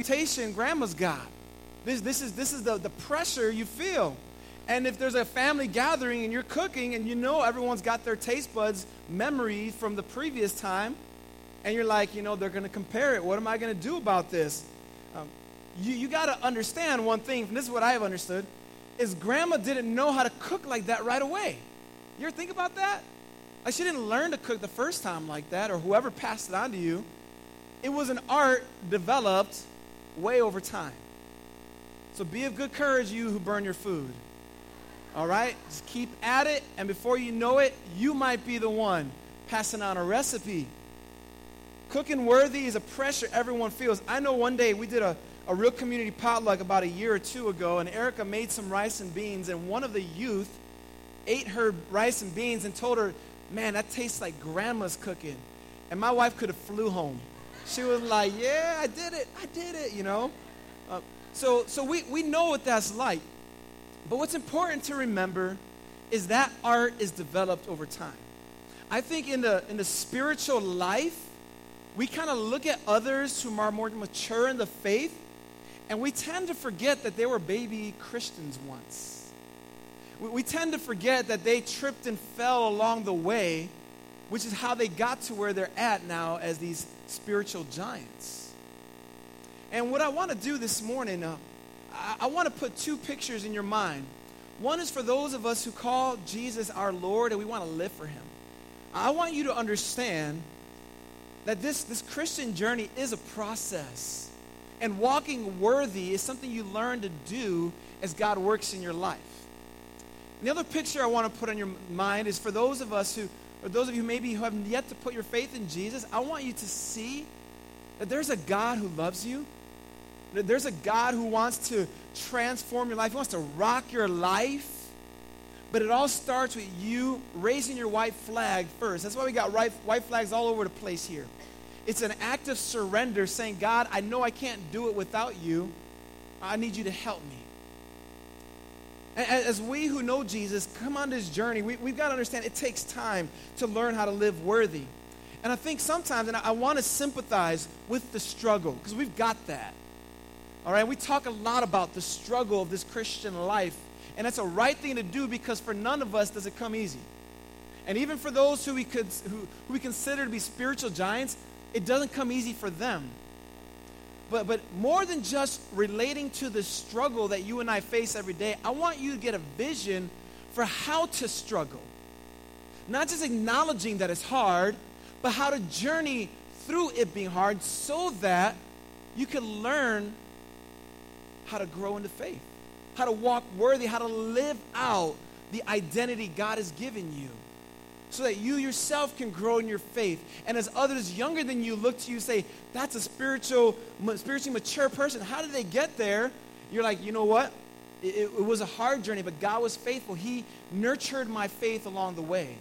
reputation grandma's got. This, this is, this is the, the pressure you feel. And if there's a family gathering and you're cooking and you know everyone's got their taste buds memory from the previous time, and you're like, you know, they're going to compare it. What am I going to do about this? Um, you you got to understand one thing, and this is what I have understood, is grandma didn't know how to cook like that right away. You ever think about that? Like she didn't learn to cook the first time like that, or whoever passed it on to you. It was an art developed way over time. So be of good courage, you who burn your food. All right? Just keep at it, and before you know it, you might be the one passing on a recipe. Cooking worthy is a pressure everyone feels. I know one day we did a, a real community potluck about a year or two ago, and Erica made some rice and beans, and one of the youth ate her rice and beans and told her, Man, that tastes like grandma's cooking. And my wife could have flew home. She was like, Yeah, I did it. I did it, you know? Uh, so so we, we know what that's like. But what's important to remember is that art is developed over time. I think in the, in the spiritual life, we kind of look at others who are more mature in the faith, and we tend to forget that they were baby Christians once. We, we tend to forget that they tripped and fell along the way, which is how they got to where they're at now as these spiritual giants. And what I want to do this morning, uh, I, I want to put two pictures in your mind. One is for those of us who call Jesus our Lord and we want to live for him. I want you to understand that this, this Christian journey is a process. And walking worthy is something you learn to do as God works in your life. And the other picture I want to put on your mind is for those of us who, or those of you maybe who have yet to put your faith in Jesus, I want you to see that there's a God who loves you there's a God who wants to transform your life, He wants to rock your life. But it all starts with you raising your white flag first. That's why we got white flags all over the place here. It's an act of surrender saying, God, I know I can't do it without you. I need you to help me. And as we who know Jesus come on this journey, we, have got to understand it takes time to learn how to live worthy. And I think sometimes, and I, I want to sympathize with the struggle, because we've got that. All right, we talk a lot about the struggle of this Christian life, and that's a right thing to do because for none of us does it come easy. And even for those who we, could, who, who we consider to be spiritual giants, it doesn't come easy for them. But, but more than just relating to the struggle that you and I face every day, I want you to get a vision for how to struggle. Not just acknowledging that it's hard, but how to journey through it being hard so that you can learn how to grow into faith, how to walk worthy, how to live out the identity God has given you so that you yourself can grow in your faith. And as others younger than you look to you say, that's a spiritual, spiritually mature person. How did they get there? You're like, you know what? It, it was a hard journey, but God was faithful. He nurtured my faith along the way.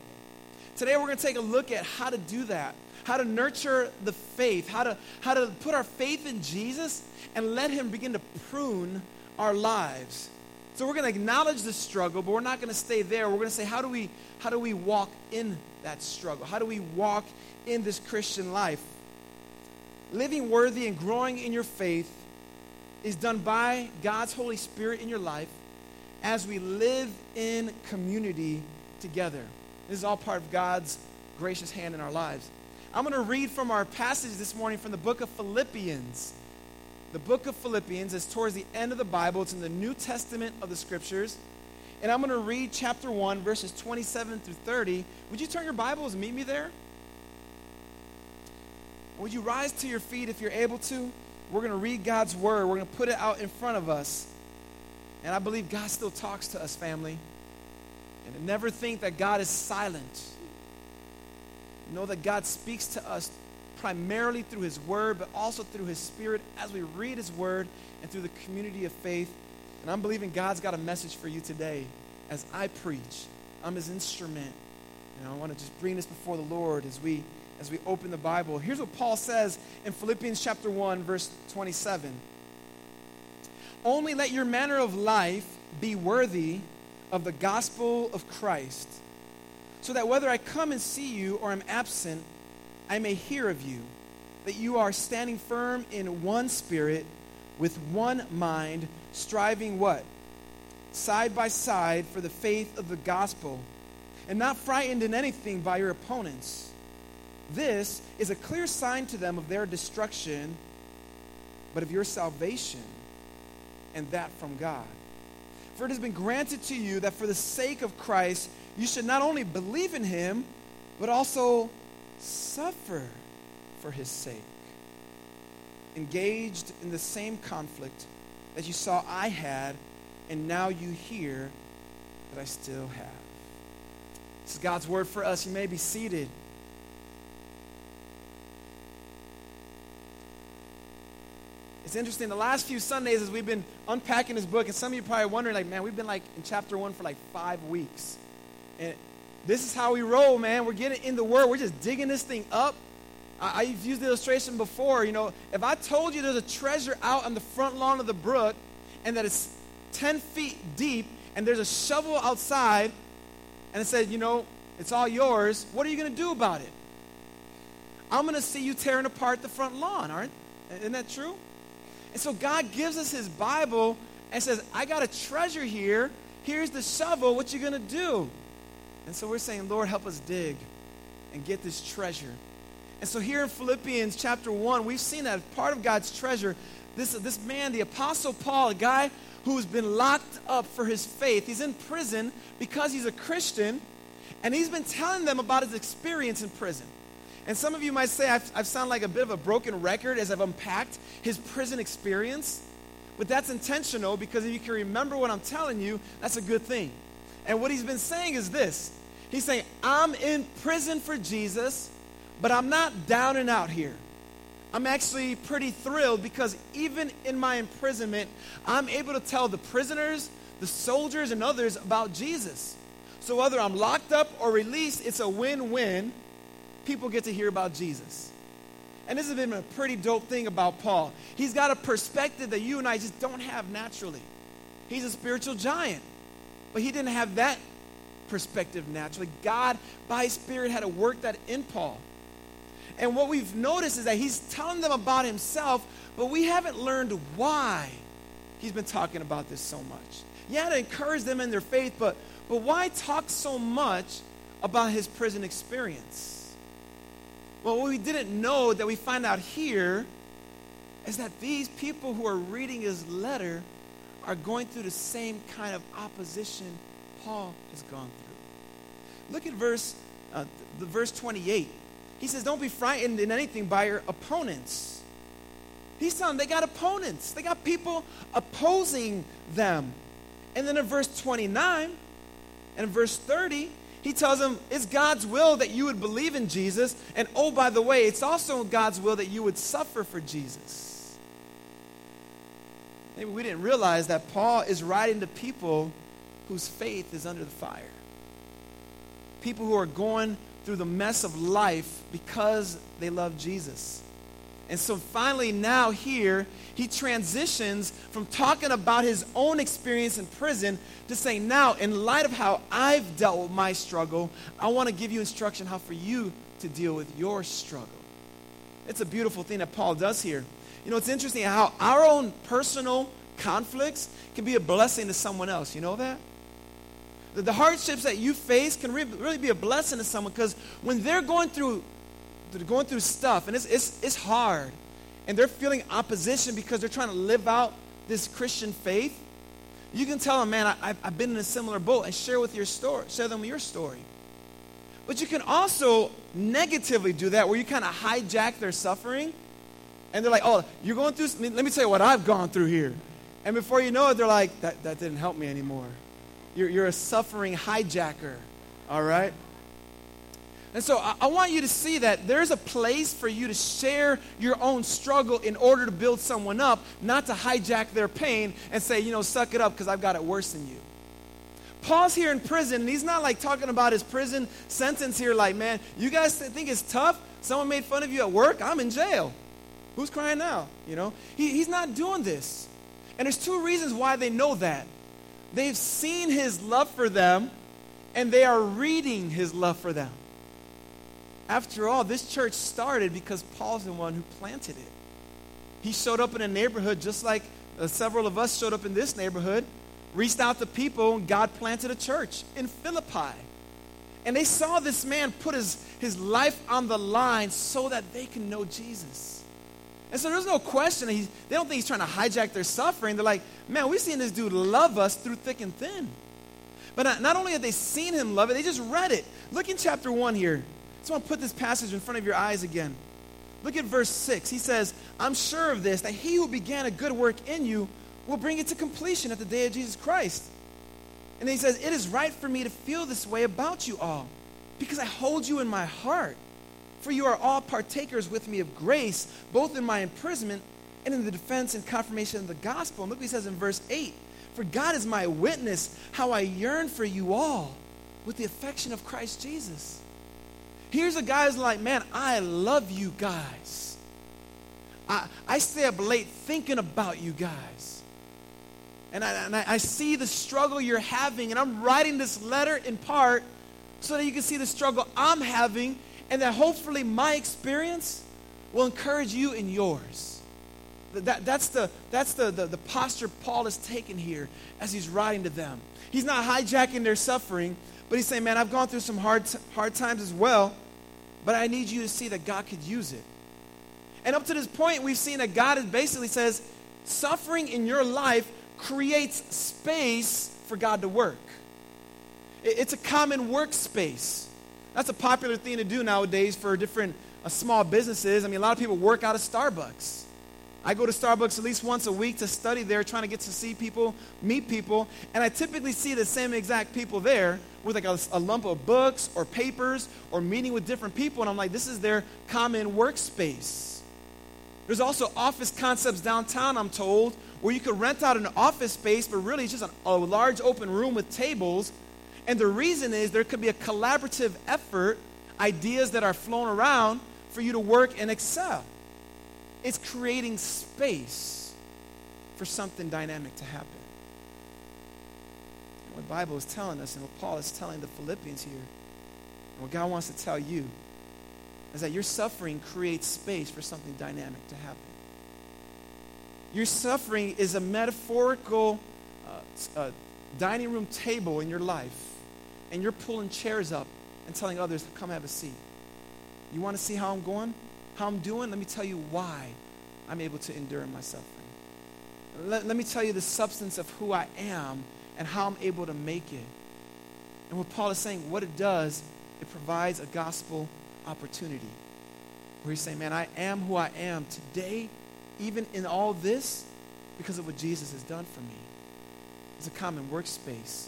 Today we're going to take a look at how to do that how to nurture the faith, how to, how to put our faith in Jesus and let Him begin to prune our lives. So we're going to acknowledge the struggle, but we're not going to stay there. We're going to say, how do we, how do we walk in that struggle? How do we walk in this Christian life? Living worthy and growing in your faith is done by God's Holy Spirit in your life as we live in community together. This is all part of God's gracious hand in our lives. I'm going to read from our passage this morning from the book of Philippians. The book of Philippians is towards the end of the Bible, it's in the New Testament of the scriptures. And I'm going to read chapter 1, verses 27 through 30. Would you turn your Bibles and meet me there? Would you rise to your feet if you're able to? We're going to read God's word. We're going to put it out in front of us. And I believe God still talks to us, family. And never think that God is silent know that God speaks to us primarily through His Word, but also through His Spirit as we read His Word and through the community of faith. And I'm believing God's got a message for you today as I preach. I'm His instrument. And I want to just bring this before the Lord as we as we open the Bible. Here's what Paul says in Philippians chapter 1 verse 27. Only let your manner of life be worthy of the gospel of Christ so that whether I come and see you or am absent, I may hear of you, that you are standing firm in one spirit, with one mind, striving what? Side by side for the faith of the gospel, and not frightened in anything by your opponents. This is a clear sign to them of their destruction, but of your salvation, and that from God. For it has been granted to you that for the sake of Christ, you should not only believe in him, but also suffer for his sake. Engaged in the same conflict that you saw I had, and now you hear that I still have. This is God's word for us. You may be seated. It's interesting. The last few Sundays, as we've been unpacking this book, and some of you probably wondering, like, man, we've been like in chapter one for like five weeks. And this is how we roll, man. We're getting in the Word. We're just digging this thing up. I, have used the illustration before. You know, if I told you there's a treasure out on the front lawn of the brook and that it's 10 feet deep and there's a shovel outside and it says, you know, it's all yours, what are you going to do about it? I'm going to see you tearing apart the front lawn, aren't? Isn't that true? And so God gives us His Bible and says, I got a treasure here. Here's the shovel. What you going to do? And so we're saying, Lord, help us dig and get this treasure. And so here in Philippians chapter 1, we've seen that part of God's treasure, this, this man, the Apostle Paul, a guy who's been locked up for his faith. He's in prison because he's a Christian, and he's been telling them about his experience in prison. And some of you might say I've, I've sounded like a bit of a broken record as I've unpacked his prison experience. But that's intentional because if you can remember what I'm telling you, that's a good thing. And what he's been saying is this He's saying, I'm in prison for Jesus, but I'm not down and out here. I'm actually pretty thrilled because even in my imprisonment, I'm able to tell the prisoners, the soldiers, and others about Jesus. So whether I'm locked up or released, it's a win win people get to hear about Jesus. And this has been a pretty dope thing about Paul. He's got a perspective that you and I just don't have naturally. He's a spiritual giant, but he didn't have that perspective naturally. God, by His Spirit, had to work that in Paul. And what we've noticed is that he's telling them about himself, but we haven't learned why he's been talking about this so much. Yeah, to encourage them in their faith, but, but why talk so much about his prison experience? Well, what we didn't know that we find out here is that these people who are reading his letter are going through the same kind of opposition Paul has gone through. Look at verse, uh, the verse 28. He says, Don't be frightened in anything by your opponents. He's telling them they got opponents, they got people opposing them. And then in verse 29 and verse 30, he tells them it's God's will that you would believe in Jesus. And oh, by the way, it's also God's will that you would suffer for Jesus. Maybe we didn't realize that Paul is writing to people whose faith is under the fire. People who are going through the mess of life because they love Jesus. And so finally, now here, he transitions from talking about his own experience in prison to saying, now, in light of how I've dealt with my struggle, I want to give you instruction how for you to deal with your struggle. It's a beautiful thing that Paul does here. You know, it's interesting how our own personal conflicts can be a blessing to someone else. You know that? The, hardships that you face can re- really be a blessing to someone because when they're going through they're going through stuff and it's, it's, it's hard and they're feeling opposition because they're trying to live out this Christian faith, you can tell them, man, I, have been in a similar boat and share with your story, share them your story. But you can also negatively do that where you kind of hijack their suffering and they're like, oh, you're going through, let me tell you what I've gone through here. And before you know it, they're like, that, that didn't help me anymore. You're, you're a suffering hijacker, all right? And so I, I, want you to see that there's a place for you to share your own struggle in order to build someone up, not to hijack their pain and say, you know, suck it up because I've got it worse than you. Paul's here in prison, and he's not like talking about his prison sentence here, like, man, you guys think it's tough? Someone made fun of you at work? I'm in jail. Who's crying now? You know? He, he's not doing this. And there's two reasons why they know that. They've seen his love for them, and they are reading his love for them. After all, this church started because Paul's the one who planted it. he showed up in a neighborhood just like uh, several of us showed up in this neighborhood, reached out to people, and God planted a church in Philippi. And they saw this man put his, his life on the line so that they can know Jesus. And so there's no question. He, they don't think he's trying to hijack their suffering. They're like, man, we've seen this dude love us through thick and thin. But not, not only have they seen him love it, they just read it. Look in chapter 1 here. I want to put this passage in front of your eyes again. Look at verse 6. He says, I'm sure of this, that he who began a good work in you will bring it to completion at the day of Jesus Christ. And he says, It is right for me to feel this way about you all, because I hold you in my heart. For you are all partakers with me of grace, both in my imprisonment and in the defense and confirmation of the gospel. And look what he says in verse 8 For God is my witness, how I yearn for you all with the affection of Christ Jesus. Here's a guy's like, Man, I love you guys. I, I stay up late thinking about you guys. And I, and I see the struggle you're having, and I'm writing this letter in part so that you can see the struggle I'm having, and that hopefully my experience will encourage you in yours. That, that's the, that's the, the, the posture Paul is taking here as he's writing to them. He's not hijacking their suffering, but he's saying, Man, I've gone through some hard, hard times as well, but I need you to see that God could use it. And up to this point, we've seen that God basically says, Suffering in your life creates space for God to work. It's a common workspace. That's a popular thing to do nowadays for different uh, small businesses. I mean, a lot of people work out of Starbucks. I go to Starbucks at least once a week to study there, trying to get to see people, meet people, and I typically see the same exact people there with like a, a lump of books or papers or meeting with different people, and I'm like, this is their common workspace. There's also office concepts downtown, I'm told, where you could rent out an office space, but really it's just an, a large open room with tables. And the reason is there could be a collaborative effort, ideas that are flown around for you to work and excel. It's creating space for something dynamic to happen. And what the Bible is telling us, and what Paul is telling the Philippians here, and what God wants to tell you, is that your suffering creates space for something dynamic to happen. Your suffering is a metaphorical uh, uh, dining room table in your life, and you're pulling chairs up and telling others, come have a seat. You want to see how I'm going? How I'm doing? Let me tell you why I'm able to endure my suffering. Let, let me tell you the substance of who I am and how I'm able to make it. And what Paul is saying, what it does, it provides a gospel opportunity. Where he's saying, man, I am who I am today even in all this, because of what Jesus has done for me. It's a common workspace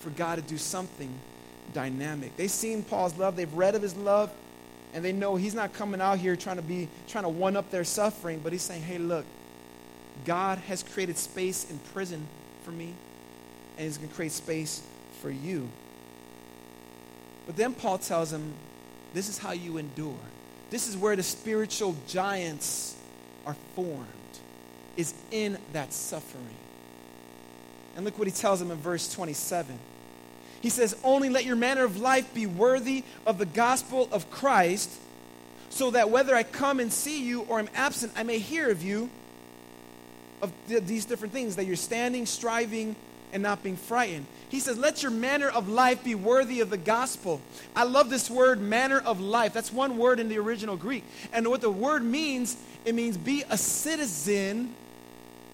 for God to do something dynamic. They've seen Paul's love, they've read of his love, and they know he's not coming out here trying to be trying to one up their suffering, but he's saying, "Hey, look, God has created space in prison for me, and he's going to create space for you." But then Paul tells him, "This is how you endure. This is where the spiritual giants are formed is in that suffering. And look what he tells them in verse 27. He says, Only let your manner of life be worthy of the gospel of Christ, so that whether I come and see you or am absent, I may hear of you of th- these different things that you're standing, striving, and not being frightened. He says, Let your manner of life be worthy of the gospel. I love this word, manner of life. That's one word in the original Greek. And what the word means it means be a citizen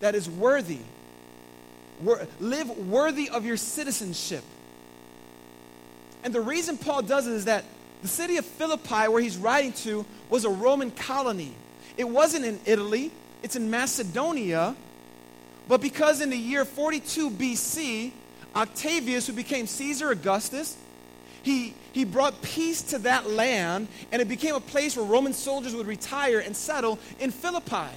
that is worthy. Live worthy of your citizenship. And the reason Paul does it is that the city of Philippi, where he's writing to, was a Roman colony. It wasn't in Italy, it's in Macedonia. But because in the year 42 BC, Octavius, who became Caesar Augustus, he, he brought peace to that land, and it became a place where Roman soldiers would retire and settle in Philippi.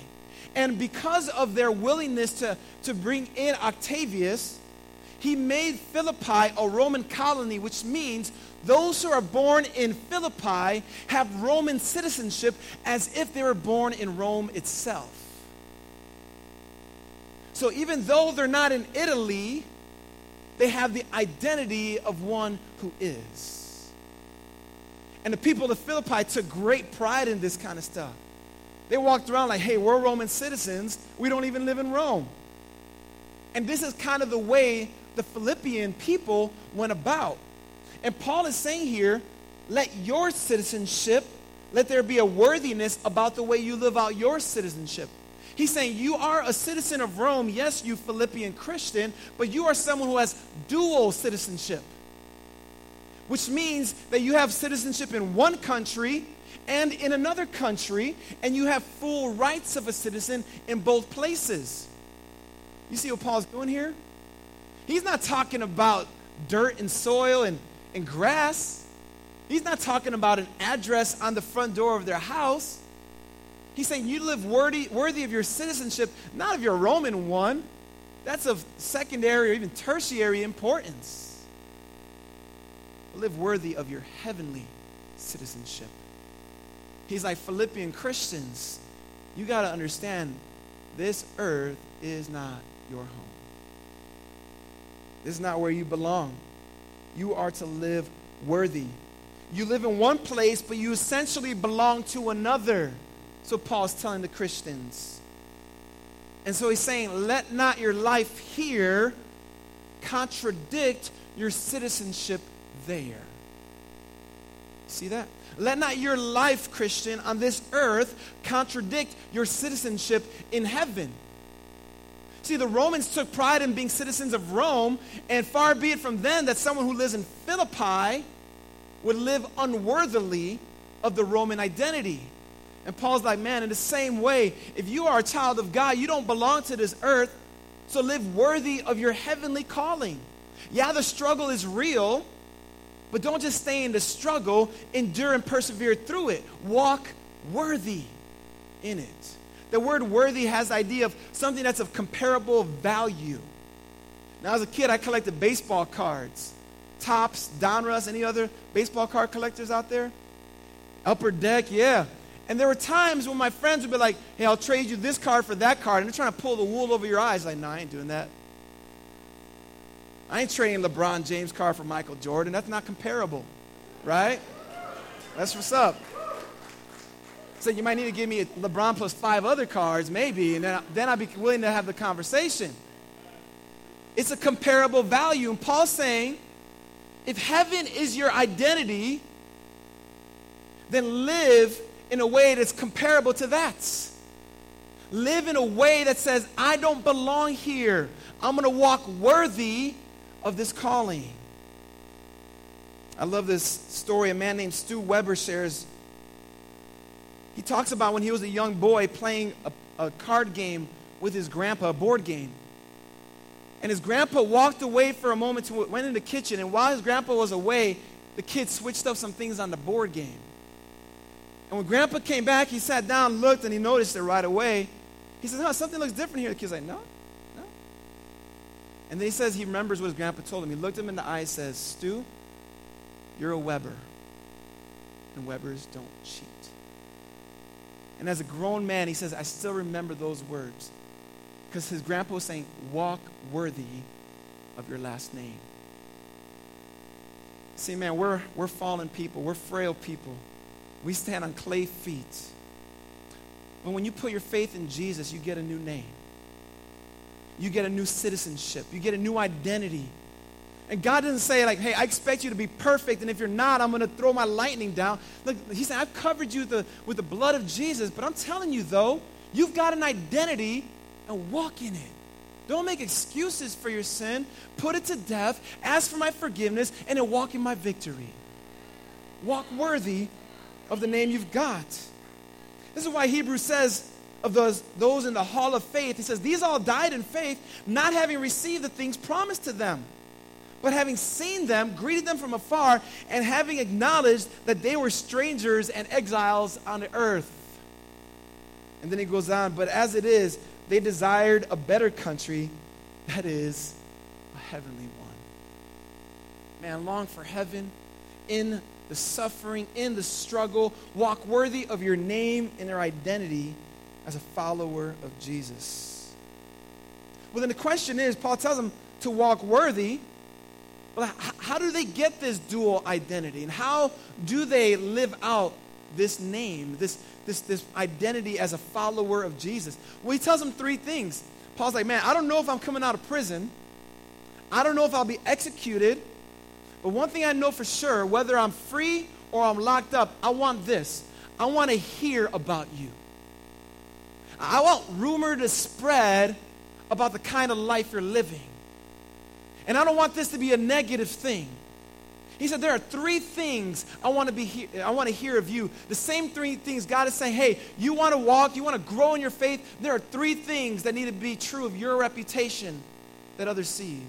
And because of their willingness to, to bring in Octavius, he made Philippi a Roman colony, which means those who are born in Philippi have Roman citizenship as if they were born in Rome itself. So even though they're not in Italy, they have the identity of one who is. And the people of Philippi took great pride in this kind of stuff. They walked around like, hey, we're Roman citizens. We don't even live in Rome. And this is kind of the way the Philippian people went about. And Paul is saying here, let your citizenship, let there be a worthiness about the way you live out your citizenship. He's saying you are a citizen of Rome, yes, you Philippian Christian, but you are someone who has dual citizenship, which means that you have citizenship in one country and in another country, and you have full rights of a citizen in both places. You see what Paul's doing here? He's not talking about dirt and soil and, and grass. He's not talking about an address on the front door of their house. He's saying you live worthy, worthy of your citizenship, not of your Roman one. That's of secondary or even tertiary importance. Live worthy of your heavenly citizenship. He's like, Philippian Christians, you got to understand this earth is not your home. This is not where you belong. You are to live worthy. You live in one place, but you essentially belong to another. So Paul's telling the Christians. And so he's saying, let not your life here contradict your citizenship there. See that? Let not your life, Christian, on this earth contradict your citizenship in heaven. See, the Romans took pride in being citizens of Rome, and far be it from them that someone who lives in Philippi would live unworthily of the Roman identity. And Paul's like, man, in the same way, if you are a child of God, you don't belong to this earth, so live worthy of your heavenly calling. Yeah, the struggle is real, but don't just stay in the struggle, endure and persevere through it. Walk worthy in it. The word worthy has the idea of something that's of comparable value. Now, as a kid, I collected baseball cards. Topps, Donruss, any other baseball card collectors out there? Upper Deck, yeah. And there were times when my friends would be like, hey, I'll trade you this card for that card. And they're trying to pull the wool over your eyes. Like, no, I ain't doing that. I ain't trading LeBron James card for Michael Jordan. That's not comparable, right? That's what's up. So you might need to give me a LeBron plus five other cards, maybe, and then, then I'd be willing to have the conversation. It's a comparable value. And Paul's saying, if heaven is your identity, then live in a way that's comparable to that. Live in a way that says, I don't belong here. I'm going to walk worthy of this calling. I love this story. A man named Stu Weber shares. He talks about when he was a young boy playing a, a card game with his grandpa, a board game. And his grandpa walked away for a moment, to, went in the kitchen, and while his grandpa was away, the kid switched up some things on the board game. And when grandpa came back, he sat down, looked, and he noticed it right away. He says, huh, something looks different here. The kid's like, no, and then he says he remembers what his grandpa told him. He looked him in the eye and says, Stu, you're a Weber. And Webers don't cheat. And as a grown man, he says, I still remember those words. Because his grandpa was saying, walk worthy of your last name. See, man, we're, we're fallen people. We're frail people. We stand on clay feet. But when you put your faith in Jesus, you get a new name you get a new citizenship, you get a new identity. And God doesn't say, like, hey, I expect you to be perfect, and if you're not, I'm going to throw my lightning down. Look, He said, I've covered you with the, with the blood of Jesus, but I'm telling you, though, you've got an identity and walk in it. Don't make excuses for your sin. Put it to death. Ask for my forgiveness, and then walk in my victory. Walk worthy of the name you've got. This is why Hebrews says, of those, those in the hall of faith, he says, These all died in faith, not having received the things promised to them, but having seen them, greeted them from afar, and having acknowledged that they were strangers and exiles on the earth. And then he goes on, But as it is, they desired a better country, that is, a heavenly one. Man, long for heaven in the suffering, in the struggle, walk worthy of your name and your identity as a follower of Jesus. Well, then the question is Paul tells them to walk worthy. Well, how do they get this dual identity? And how do they live out this name, this, this, this identity as a follower of Jesus? Well, he tells them three things. Paul's like, man, I don't know if I'm coming out of prison. I don't know if I'll be executed. But one thing I know for sure, whether I'm free or I'm locked up, I want this. I want to hear about you. I want rumor to spread about the kind of life you're living. And I don't want this to be a negative thing. He said, There are three things I want to be he- I want to hear of you. The same three things God is saying, hey, you want to walk, you want to grow in your faith. There are three things that need to be true of your reputation that others see.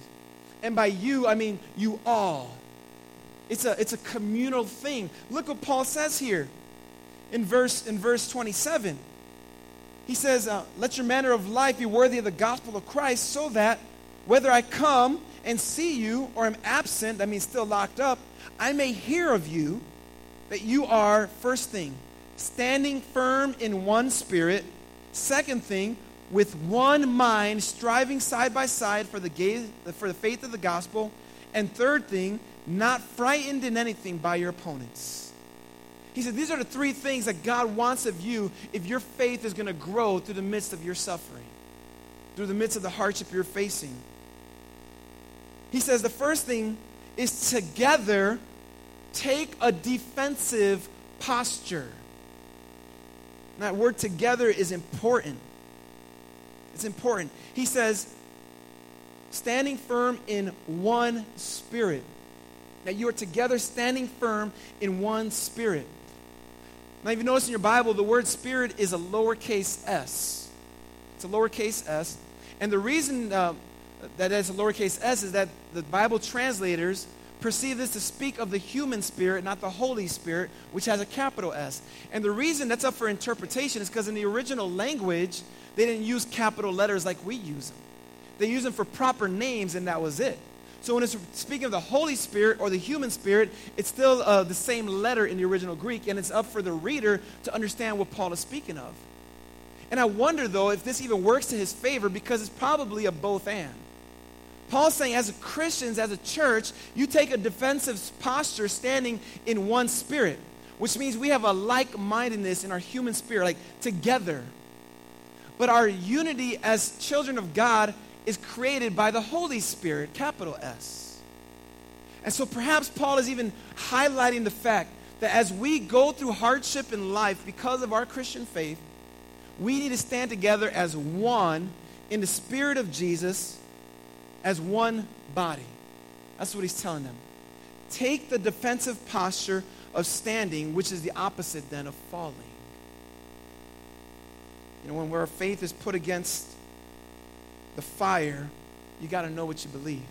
And by you, I mean you all. It's a, it's a communal thing. Look what Paul says here in verse, in verse 27. He says, uh, Let your manner of life be worthy of the gospel of Christ, so that whether I come and see you or am absent, that means still locked up, I may hear of you that you are, first thing, standing firm in one spirit. Second thing, with one mind, striving side by side for the, gaze, for the faith of the gospel. And third thing, not frightened in anything by your opponents. He said, These are the three things that God wants of you if your faith is going to grow through the midst of your suffering, through the midst of the hardship you're facing. He says, The first thing is together take a defensive posture. And that word together is important. It's important. He says, standing firm in one spirit. That you are together standing firm in one spirit. Now, if you notice in your Bible, the word spirit is a lowercase s. It's a lowercase s. And the reason uh, that it's a lowercase s is that the Bible translators perceive this to speak of the human spirit, not the Holy Spirit, which has a capital S. And the reason that's up for interpretation is because in the original language, they didn't use capital letters like we use them. They use them for proper names, and that was it. So when it's speaking of the Holy Spirit or the human spirit, it's still uh, the same letter in the original Greek, and it's up for the reader to understand what Paul is speaking of. And I wonder, though, if this even works to his favor because it's probably a both and. Paul's saying, as Christians, as a church, you take a defensive posture standing in one spirit, which means we have a like mindedness in our human spirit, like together. But our unity as children of God is created by the Holy Spirit, capital S. And so perhaps Paul is even highlighting the fact that as we go through hardship in life because of our Christian faith, we need to stand together as one in the spirit of Jesus, as one body. That's what he's telling them. Take the defensive posture of standing, which is the opposite then of falling. You know, when our faith is put against the fire, you got to know what you believe.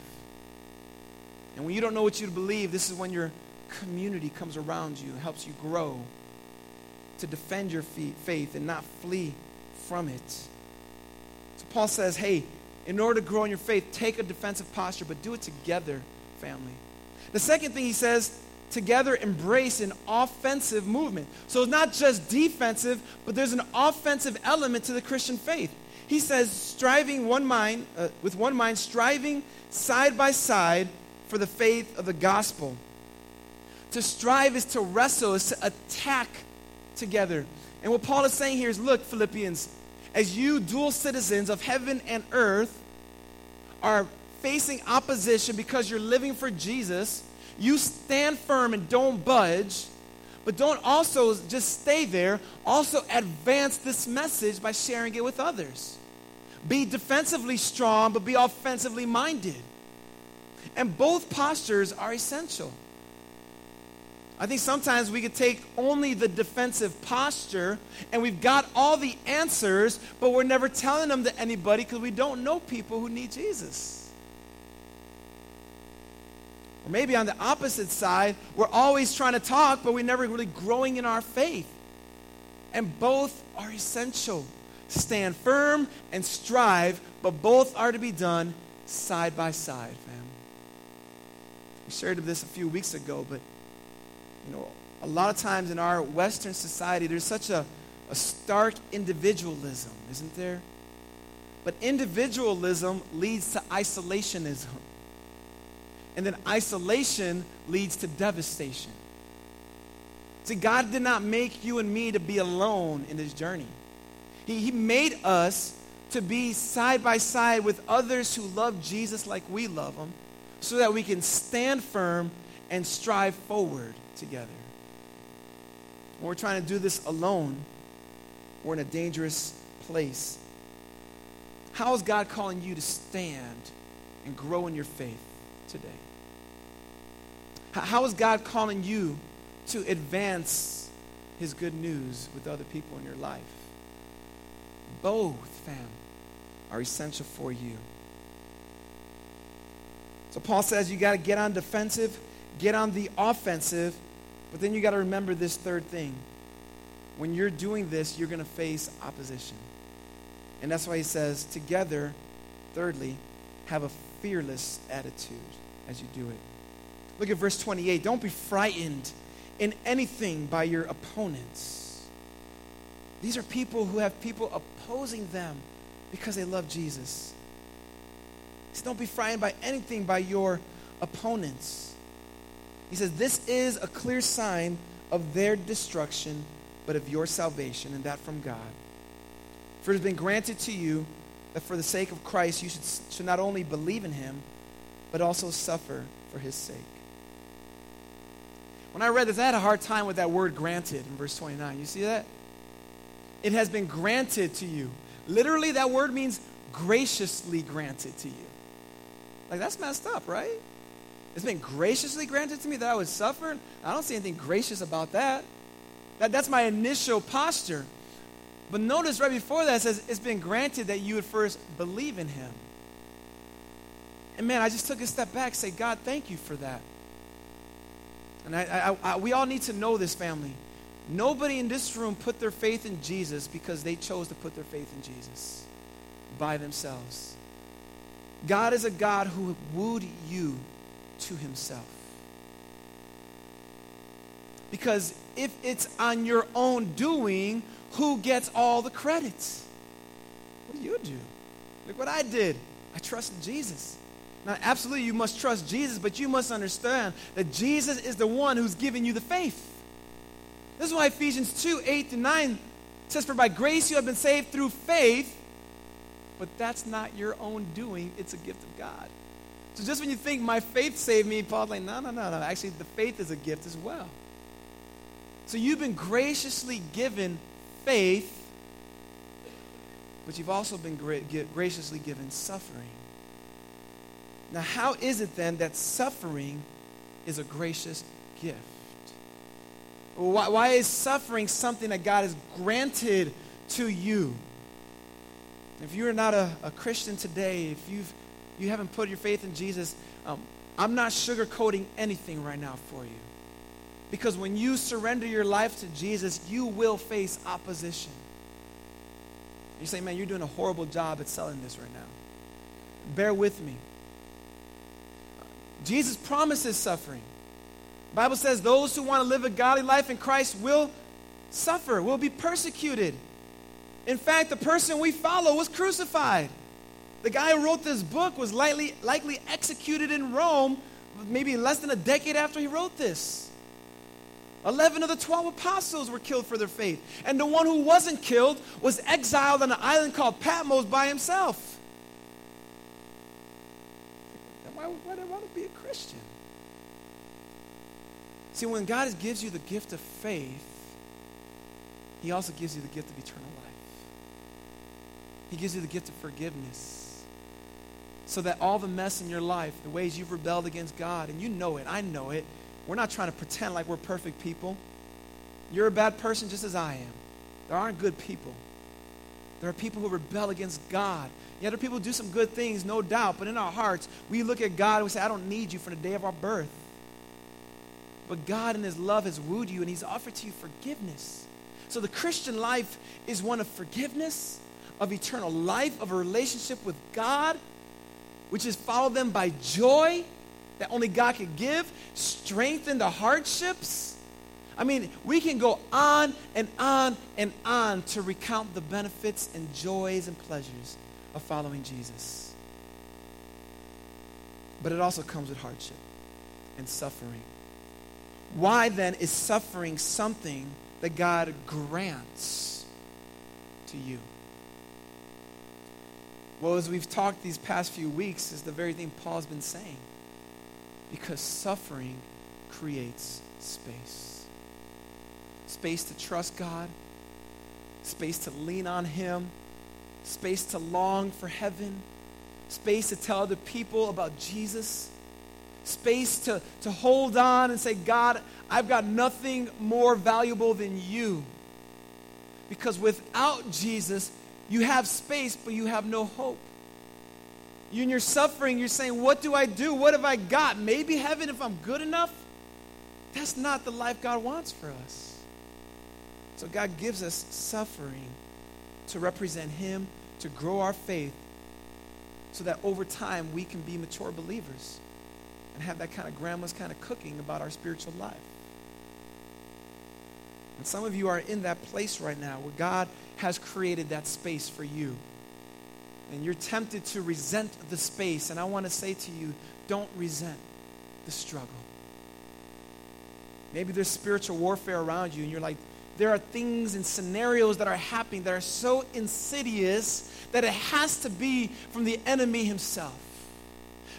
And when you don't know what you believe, this is when your community comes around you and helps you grow to defend your faith and not flee from it. So Paul says, hey, in order to grow in your faith, take a defensive posture, but do it together, family. The second thing he says, together embrace an offensive movement. So it's not just defensive, but there's an offensive element to the Christian faith. He says, striving one mind, uh, with one mind, striving side by side for the faith of the gospel. To strive is to wrestle, is to attack together. And what Paul is saying here is look, Philippians, as you, dual citizens of heaven and earth, are facing opposition because you're living for Jesus, you stand firm and don't budge. But don't also just stay there, also advance this message by sharing it with others. Be defensively strong, but be offensively minded. And both postures are essential. I think sometimes we could take only the defensive posture and we've got all the answers, but we're never telling them to anybody because we don't know people who need Jesus. Or maybe on the opposite side, we're always trying to talk, but we're never really growing in our faith. And both are essential. Stand firm and strive, but both are to be done side by side, fam. We shared this a few weeks ago, but you know, a lot of times in our Western society, there's such a, a stark individualism, isn't there? But individualism leads to isolationism. And then isolation leads to devastation. See, God did not make you and me to be alone in this journey. He, he made us to be side by side with others who love Jesus like we love him so that we can stand firm and strive forward together. When we're trying to do this alone, we're in a dangerous place. How is God calling you to stand and grow in your faith today? How is God calling you to advance his good news with other people in your life? Both, fam, are essential for you. So Paul says you got to get on defensive, get on the offensive, but then you got to remember this third thing. When you're doing this, you're going to face opposition. And that's why he says, together, thirdly, have a fearless attitude as you do it. Look at verse 28. Don't be frightened in anything by your opponents. These are people who have people opposing them because they love Jesus. So don't be frightened by anything by your opponents. He says, This is a clear sign of their destruction, but of your salvation, and that from God. For it has been granted to you that for the sake of Christ you should, should not only believe in him, but also suffer for his sake. When I read this, I had a hard time with that word granted in verse 29. You see that? It has been granted to you. Literally, that word means graciously granted to you. Like, that's messed up, right? It's been graciously granted to me that I would suffer. I don't see anything gracious about that. that that's my initial posture. But notice right before that, it says, It's been granted that you would first believe in him. And man, I just took a step back, say, God, thank you for that. And I, I, I, we all need to know this, family. Nobody in this room put their faith in Jesus because they chose to put their faith in Jesus by themselves. God is a God who wooed you to himself. Because if it's on your own doing, who gets all the credit? What do you do? Look what I did. I trusted Jesus. Now, absolutely, you must trust Jesus, but you must understand that Jesus is the one who's giving you the faith. This is why Ephesians 2 8 to 9 says, For by grace you have been saved through faith, but that's not your own doing, it's a gift of God. So just when you think my faith saved me, Paul's like, no, no, no, no. Actually, the faith is a gift as well. So you've been graciously given faith, but you've also been gra- graciously given suffering. Now, how is it then that suffering is a gracious gift? Why, why is suffering something that God has granted to you? If you're not a, a Christian today, if you've, you haven't put your faith in Jesus, um, I'm not sugarcoating anything right now for you. Because when you surrender your life to Jesus, you will face opposition. You say, man, you're doing a horrible job at selling this right now. Bear with me. Jesus promises suffering. Bible says those who want to live a godly life in Christ will suffer, will be persecuted. In fact, the person we follow was crucified. The guy who wrote this book was likely, likely executed in Rome maybe less than a decade after he wrote this. 11 of the 12 apostles were killed for their faith. And the one who wasn't killed was exiled on an island called Patmos by himself. Why, why do I want to be a Christian? See, when God gives you the gift of faith, He also gives you the gift of eternal life. He gives you the gift of forgiveness. So that all the mess in your life, the ways you've rebelled against God, and you know it, I know it, we're not trying to pretend like we're perfect people. You're a bad person just as I am. There aren't good people. There are people who rebel against God. Yet other people do some good things, no doubt, but in our hearts, we look at God and we say, I don't need you from the day of our birth. But God in His love has wooed you and He's offered to you forgiveness. So the Christian life is one of forgiveness of eternal life, of a relationship with God, which is followed then by joy that only God can give, strength in the hardships. I mean, we can go on and on and on to recount the benefits and joys and pleasures of following Jesus. But it also comes with hardship and suffering. Why then is suffering something that God grants to you? Well, as we've talked these past few weeks, is the very thing Paul's been saying. Because suffering creates space. Space to trust God, space to lean on Him, space to long for heaven, space to tell other people about Jesus, space to, to hold on and say, God, I've got nothing more valuable than you. Because without Jesus, you have space, but you have no hope. You in your suffering, you're saying, What do I do? What have I got? Maybe heaven if I'm good enough? That's not the life God wants for us. So God gives us suffering to represent Him, to grow our faith, so that over time we can be mature believers and have that kind of grandma's kind of cooking about our spiritual life. And some of you are in that place right now where God has created that space for you. And you're tempted to resent the space. And I want to say to you, don't resent the struggle. Maybe there's spiritual warfare around you, and you're like, there are things and scenarios that are happening that are so insidious that it has to be from the enemy himself.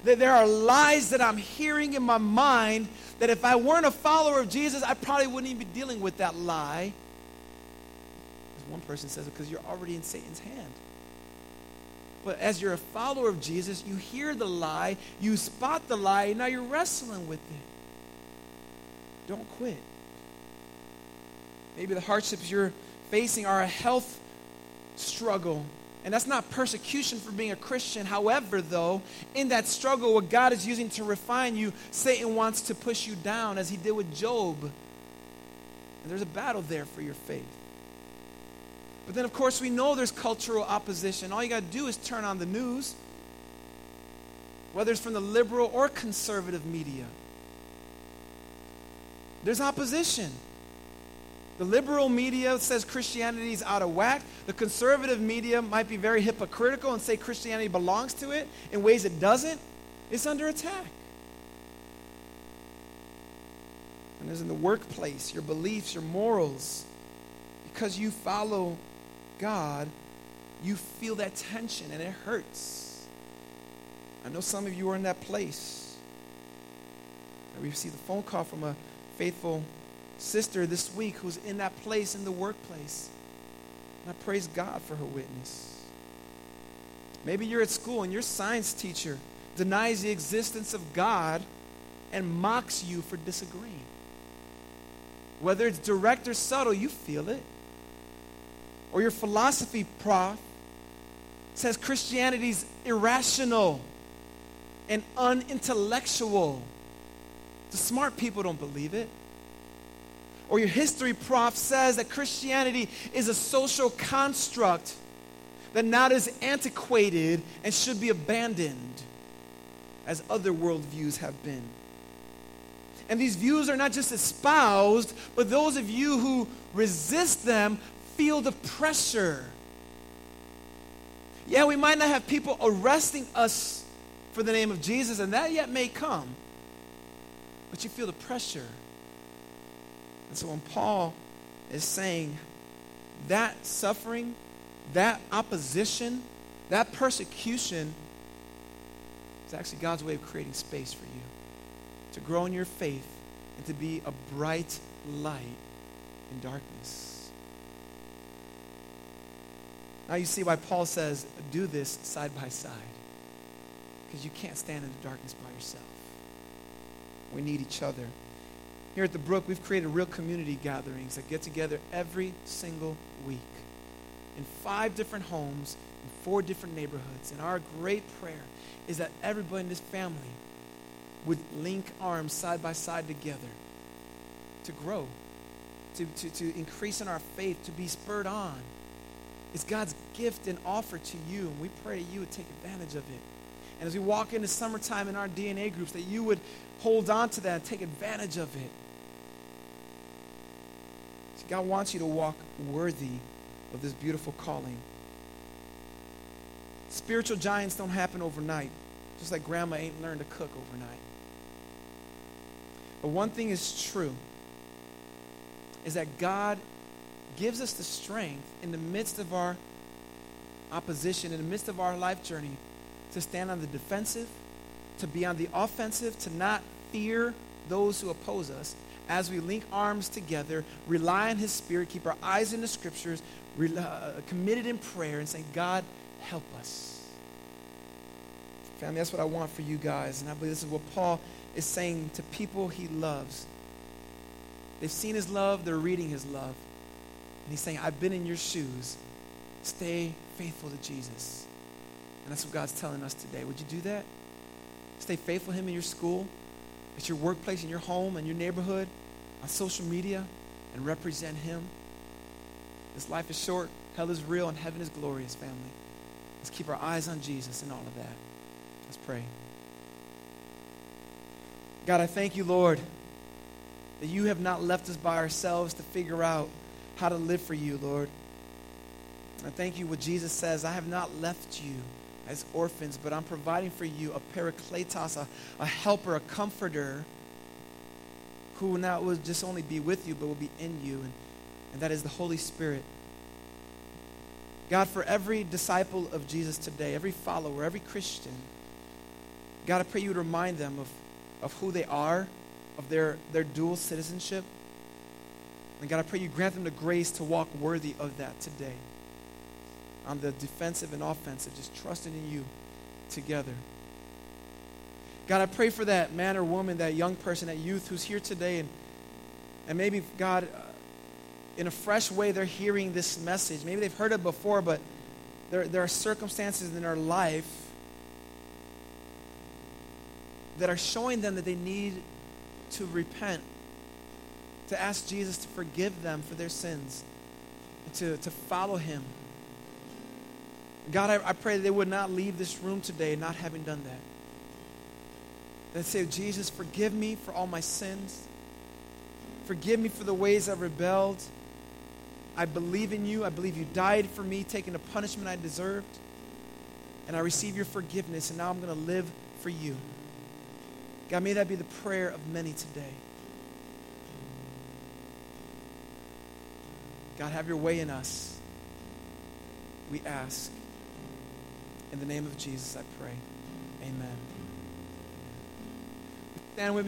That there are lies that I'm hearing in my mind that if I weren't a follower of Jesus, I probably wouldn't even be dealing with that lie. As one person says, because you're already in Satan's hand. But as you're a follower of Jesus, you hear the lie, you spot the lie, and now you're wrestling with it. Don't quit. Maybe the hardships you're facing are a health struggle. And that's not persecution for being a Christian. However, though, in that struggle, what God is using to refine you, Satan wants to push you down as he did with Job. And there's a battle there for your faith. But then, of course, we know there's cultural opposition. All you got to do is turn on the news, whether it's from the liberal or conservative media. There's opposition. The liberal media says Christianity is out of whack. The conservative media might be very hypocritical and say Christianity belongs to it in ways it doesn't. It's under attack. And there's in the workplace, your beliefs, your morals. Because you follow God, you feel that tension and it hurts. I know some of you are in that place. I received a phone call from a faithful sister this week who's in that place in the workplace. And I praise God for her witness. Maybe you're at school and your science teacher denies the existence of God and mocks you for disagreeing. Whether it's direct or subtle, you feel it. Or your philosophy prof says Christianity's irrational and unintellectual. The smart people don't believe it or your history prof says that Christianity is a social construct that now is antiquated and should be abandoned as other worldviews have been. And these views are not just espoused, but those of you who resist them feel the pressure. Yeah, we might not have people arresting us for the name of Jesus, and that yet may come, but you feel the pressure and so when Paul is saying that suffering, that opposition, that persecution is actually God's way of creating space for you to grow in your faith and to be a bright light in darkness. Now you see why Paul says, do this side by side. Because you can't stand in the darkness by yourself. We need each other. Here at the Brook, we've created real community gatherings that get together every single week in five different homes in four different neighborhoods. And our great prayer is that everybody in this family would link arms side by side together to grow, to, to, to increase in our faith, to be spurred on. It's God's gift and offer to you, and we pray you would take advantage of it. And as we walk into summertime in our DNA groups, that you would hold on to that and take advantage of it. God wants you to walk worthy of this beautiful calling. Spiritual giants don't happen overnight, just like grandma ain't learned to cook overnight. But one thing is true is that God gives us the strength in the midst of our opposition, in the midst of our life journey, to stand on the defensive, to be on the offensive, to not fear those who oppose us, as we link arms together, rely on His Spirit, keep our eyes in the Scriptures, uh, committed in prayer, and saying, God, help us. Family, that's what I want for you guys. And I believe this is what Paul is saying to people he loves. They've seen his love, they're reading his love. And he's saying, I've been in your shoes. Stay faithful to Jesus. And that's what God's telling us today. Would you do that? Stay faithful to him in your school, at your workplace, in your home, in your neighborhood, on social media, and represent him. This life is short, hell is real, and heaven is glorious, family. Let's keep our eyes on Jesus and all of that. Let's pray. God, I thank you, Lord, that you have not left us by ourselves to figure out how to live for you, Lord. I thank you what Jesus says I have not left you as orphans, but I'm providing for you a parakletos, a, a helper, a comforter who now will just only be with you, but will be in you, and, and that is the Holy Spirit. God, for every disciple of Jesus today, every follower, every Christian, God, I pray you would remind them of, of who they are, of their, their dual citizenship. And God, I pray you grant them the grace to walk worthy of that today. On the defensive and offensive, just trusting in you together. God, I pray for that man or woman, that young person, that youth who's here today, and, and maybe, God, uh, in a fresh way, they're hearing this message. Maybe they've heard it before, but there, there are circumstances in their life that are showing them that they need to repent, to ask Jesus to forgive them for their sins, to, to follow him. God, I, I pray that they would not leave this room today not having done that. That say, Jesus, forgive me for all my sins. Forgive me for the ways I've rebelled. I believe in you. I believe you died for me, taking the punishment I deserved. And I receive your forgiveness, and now I'm going to live for you. God, may that be the prayer of many today. God, have your way in us. We ask. In the name of Jesus, I pray. Amen. Stand with.